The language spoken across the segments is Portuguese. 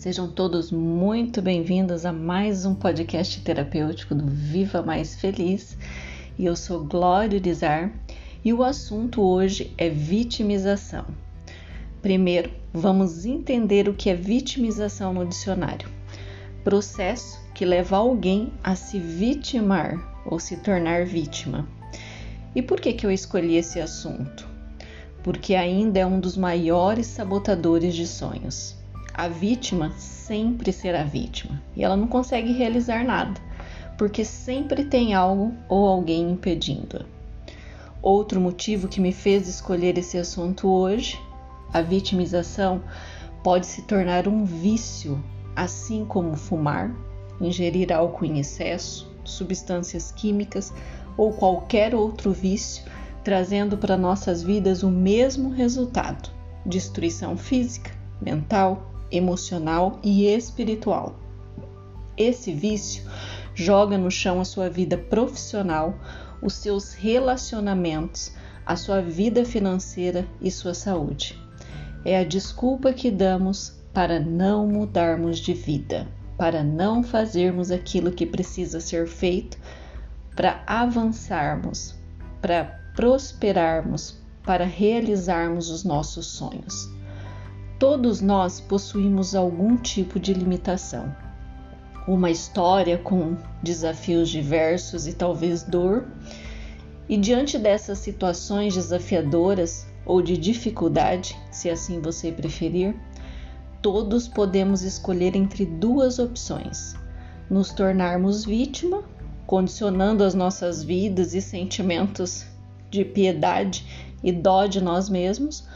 Sejam todos muito bem-vindos a mais um podcast terapêutico do Viva Mais Feliz. E eu sou Glória Dizar e o assunto hoje é vitimização. Primeiro, vamos entender o que é vitimização no dicionário. Processo que leva alguém a se vitimar ou se tornar vítima. E por que, que eu escolhi esse assunto? Porque ainda é um dos maiores sabotadores de sonhos a vítima sempre será vítima e ela não consegue realizar nada, porque sempre tem algo ou alguém impedindo-a. Outro motivo que me fez escolher esse assunto hoje, a vitimização pode se tornar um vício, assim como fumar, ingerir álcool em excesso, substâncias químicas ou qualquer outro vício, trazendo para nossas vidas o mesmo resultado: destruição física, mental, emocional e espiritual. Esse vício joga no chão a sua vida profissional, os seus relacionamentos, a sua vida financeira e sua saúde. É a desculpa que damos para não mudarmos de vida, para não fazermos aquilo que precisa ser feito, para avançarmos, para prosperarmos, para realizarmos os nossos sonhos. Todos nós possuímos algum tipo de limitação. Uma história com desafios diversos e talvez dor. E diante dessas situações desafiadoras ou de dificuldade, se assim você preferir, todos podemos escolher entre duas opções: nos tornarmos vítima, condicionando as nossas vidas e sentimentos de piedade e dó de nós mesmos,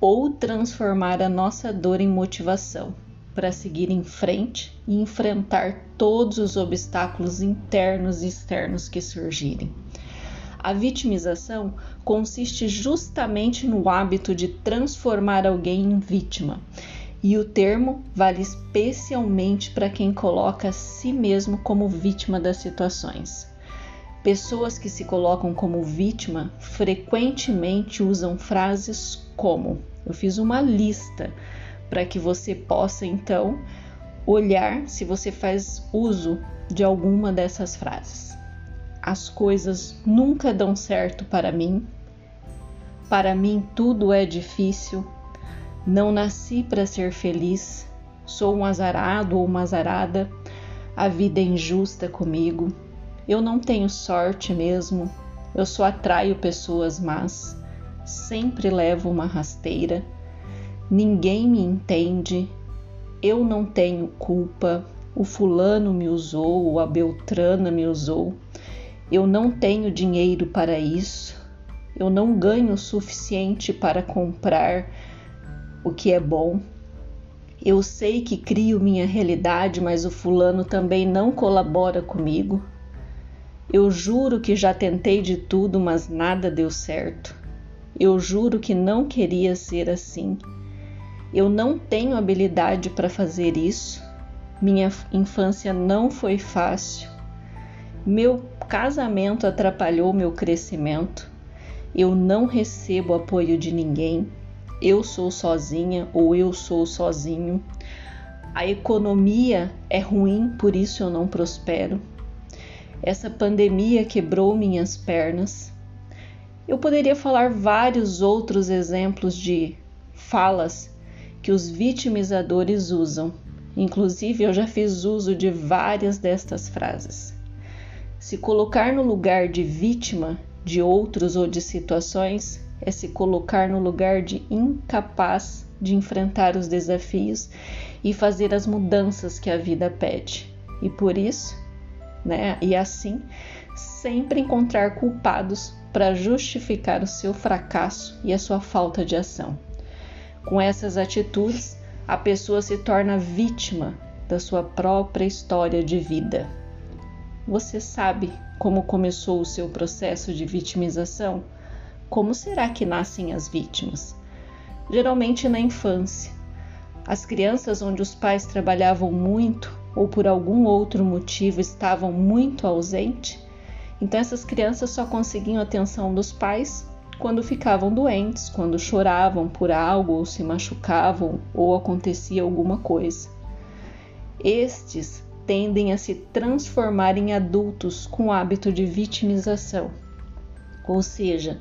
ou transformar a nossa dor em motivação para seguir em frente e enfrentar todos os obstáculos internos e externos que surgirem. A vitimização consiste justamente no hábito de transformar alguém em vítima, e o termo vale especialmente para quem coloca a si mesmo como vítima das situações. Pessoas que se colocam como vítima frequentemente usam frases como eu fiz uma lista para que você possa então olhar se você faz uso de alguma dessas frases. As coisas nunca dão certo para mim. Para mim tudo é difícil. Não nasci para ser feliz. Sou um azarado ou uma azarada. A vida é injusta comigo. Eu não tenho sorte mesmo. Eu só atraio pessoas más sempre levo uma rasteira, ninguém me entende, eu não tenho culpa, o fulano me usou, a Beltrana me usou, eu não tenho dinheiro para isso, eu não ganho o suficiente para comprar o que é bom. Eu sei que crio minha realidade, mas o fulano também não colabora comigo. Eu juro que já tentei de tudo, mas nada deu certo. Eu juro que não queria ser assim. Eu não tenho habilidade para fazer isso. Minha infância não foi fácil. Meu casamento atrapalhou meu crescimento. Eu não recebo apoio de ninguém. Eu sou sozinha ou eu sou sozinho. A economia é ruim, por isso eu não prospero. Essa pandemia quebrou minhas pernas. Eu poderia falar vários outros exemplos de falas que os vitimizadores usam. Inclusive, eu já fiz uso de várias destas frases. Se colocar no lugar de vítima de outros ou de situações é se colocar no lugar de incapaz de enfrentar os desafios e fazer as mudanças que a vida pede. E por isso, né, e assim, sempre encontrar culpados para justificar o seu fracasso e a sua falta de ação. Com essas atitudes, a pessoa se torna vítima da sua própria história de vida. Você sabe como começou o seu processo de vitimização? Como será que nascem as vítimas? Geralmente na infância. As crianças onde os pais trabalhavam muito ou por algum outro motivo estavam muito ausentes Então essas crianças só conseguiam atenção dos pais quando ficavam doentes, quando choravam por algo ou se machucavam ou acontecia alguma coisa. Estes tendem a se transformar em adultos com hábito de vitimização. Ou seja,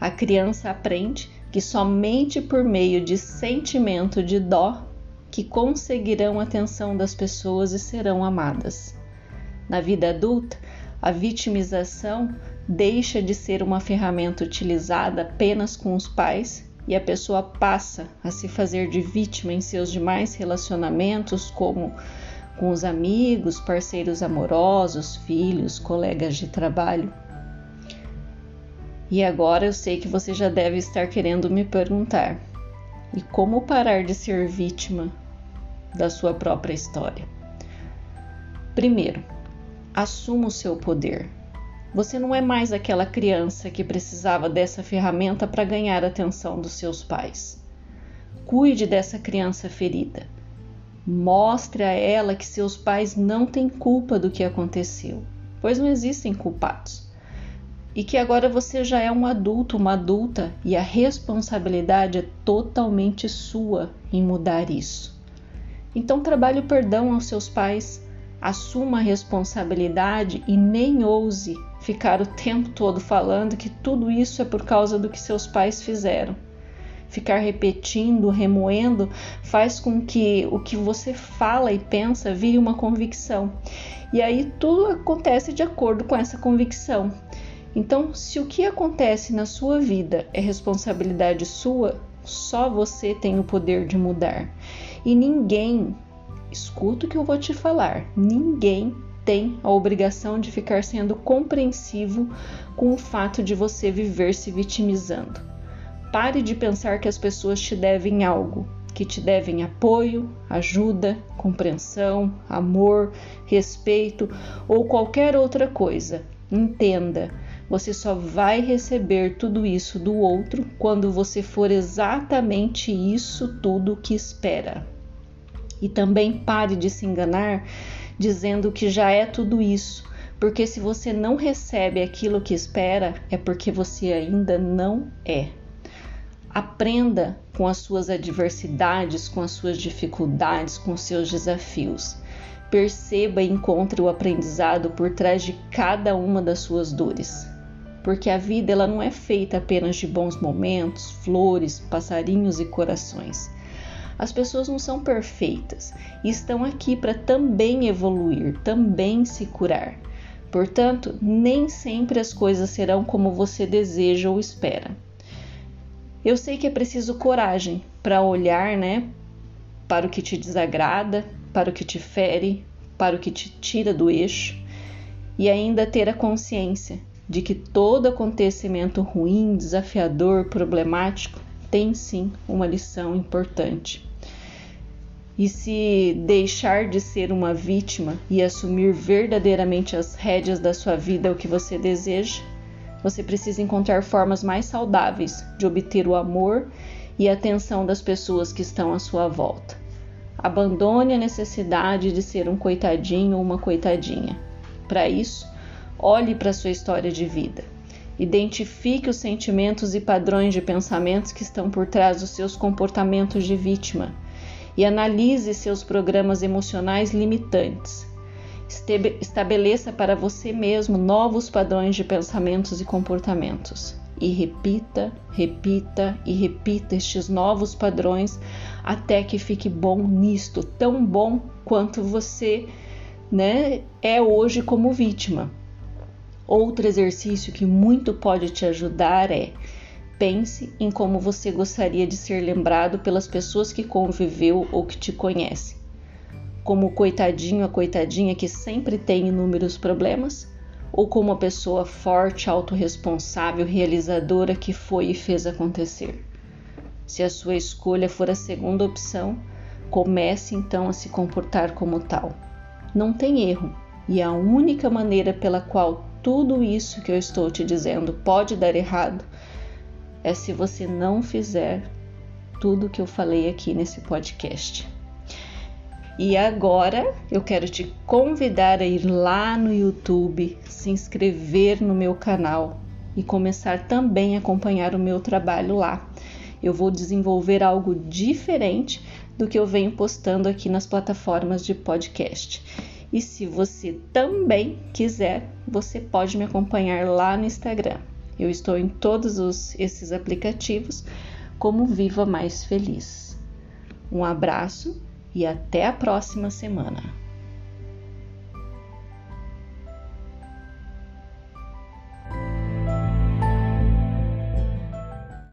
a criança aprende que somente por meio de sentimento de dó que conseguirão a atenção das pessoas e serão amadas. Na vida adulta, a vitimização deixa de ser uma ferramenta utilizada apenas com os pais e a pessoa passa a se fazer de vítima em seus demais relacionamentos, como com os amigos, parceiros amorosos, filhos, colegas de trabalho. E agora eu sei que você já deve estar querendo me perguntar: e como parar de ser vítima da sua própria história? Primeiro, assuma o seu poder. Você não é mais aquela criança que precisava dessa ferramenta para ganhar a atenção dos seus pais. Cuide dessa criança ferida Mostre a ela que seus pais não têm culpa do que aconteceu, pois não existem culpados. E que agora você já é um adulto, uma adulta, e a responsabilidade é totalmente sua em mudar isso. Então trabalhe o perdão aos seus pais, assuma a responsabilidade e nem ouse ficar o tempo todo falando que tudo isso é por causa do que seus pais fizeram ficar repetindo, remoendo, faz com que o que você fala e pensa vire uma convicção. E aí tudo acontece de acordo com essa convicção. Então, se o que acontece na sua vida é responsabilidade sua, só você tem o poder de mudar. E ninguém, escuta o que eu vou te falar, ninguém tem a obrigação de ficar sendo compreensivo com o fato de você viver se vitimizando. Pare de pensar que as pessoas te devem algo, que te devem apoio, ajuda, compreensão, amor, respeito ou qualquer outra coisa. Entenda, você só vai receber tudo isso do outro quando você for exatamente isso tudo que espera. E também pare de se enganar dizendo que já é tudo isso, porque se você não recebe aquilo que espera, é porque você ainda não é. Aprenda com as suas adversidades, com as suas dificuldades, com os seus desafios. Perceba e encontre o aprendizado por trás de cada uma das suas dores. Porque a vida ela não é feita apenas de bons momentos, flores, passarinhos e corações. As pessoas não são perfeitas e estão aqui para também evoluir, também se curar. Portanto, nem sempre as coisas serão como você deseja ou espera. Eu sei que é preciso coragem para olhar, né, para o que te desagrada, para o que te fere, para o que te tira do eixo e ainda ter a consciência de que todo acontecimento ruim, desafiador, problemático tem sim uma lição importante. E se deixar de ser uma vítima e assumir verdadeiramente as rédeas da sua vida é o que você deseja, você precisa encontrar formas mais saudáveis de obter o amor e a atenção das pessoas que estão à sua volta. Abandone a necessidade de ser um coitadinho ou uma coitadinha. Para isso, olhe para sua história de vida. Identifique os sentimentos e padrões de pensamentos que estão por trás dos seus comportamentos de vítima e analise seus programas emocionais limitantes Estabeleça para você mesmo novos padrões de pensamentos e comportamentos. E repita, repita e repita estes novos padrões até que fique bom nisto, tão bom quanto você né, é hoje como vítima. Outro exercício que muito pode te ajudar é pense em como você gostaria de ser lembrado pelas pessoas que conviveu ou que te conhecem como o coitadinho, a coitadinha que sempre tem inúmeros problemas, ou como a pessoa forte, autorresponsável, realizadora que foi e fez acontecer. Se a sua escolha for a segunda opção, comece então a se comportar como tal. Não tem erro, e a única maneira pela qual tudo isso que eu estou te dizendo pode dar errado é se você não fizer tudo que eu falei aqui nesse podcast. E agora eu quero te convidar a ir lá no YouTube, se inscrever no meu canal e começar também a acompanhar o meu trabalho lá. Eu vou desenvolver algo diferente do que eu venho postando aqui nas plataformas de podcast. E se você também quiser, você pode me acompanhar lá no Instagram. Eu estou em todos os, esses aplicativos como Viva Mais Feliz. Um abraço e até a próxima semana.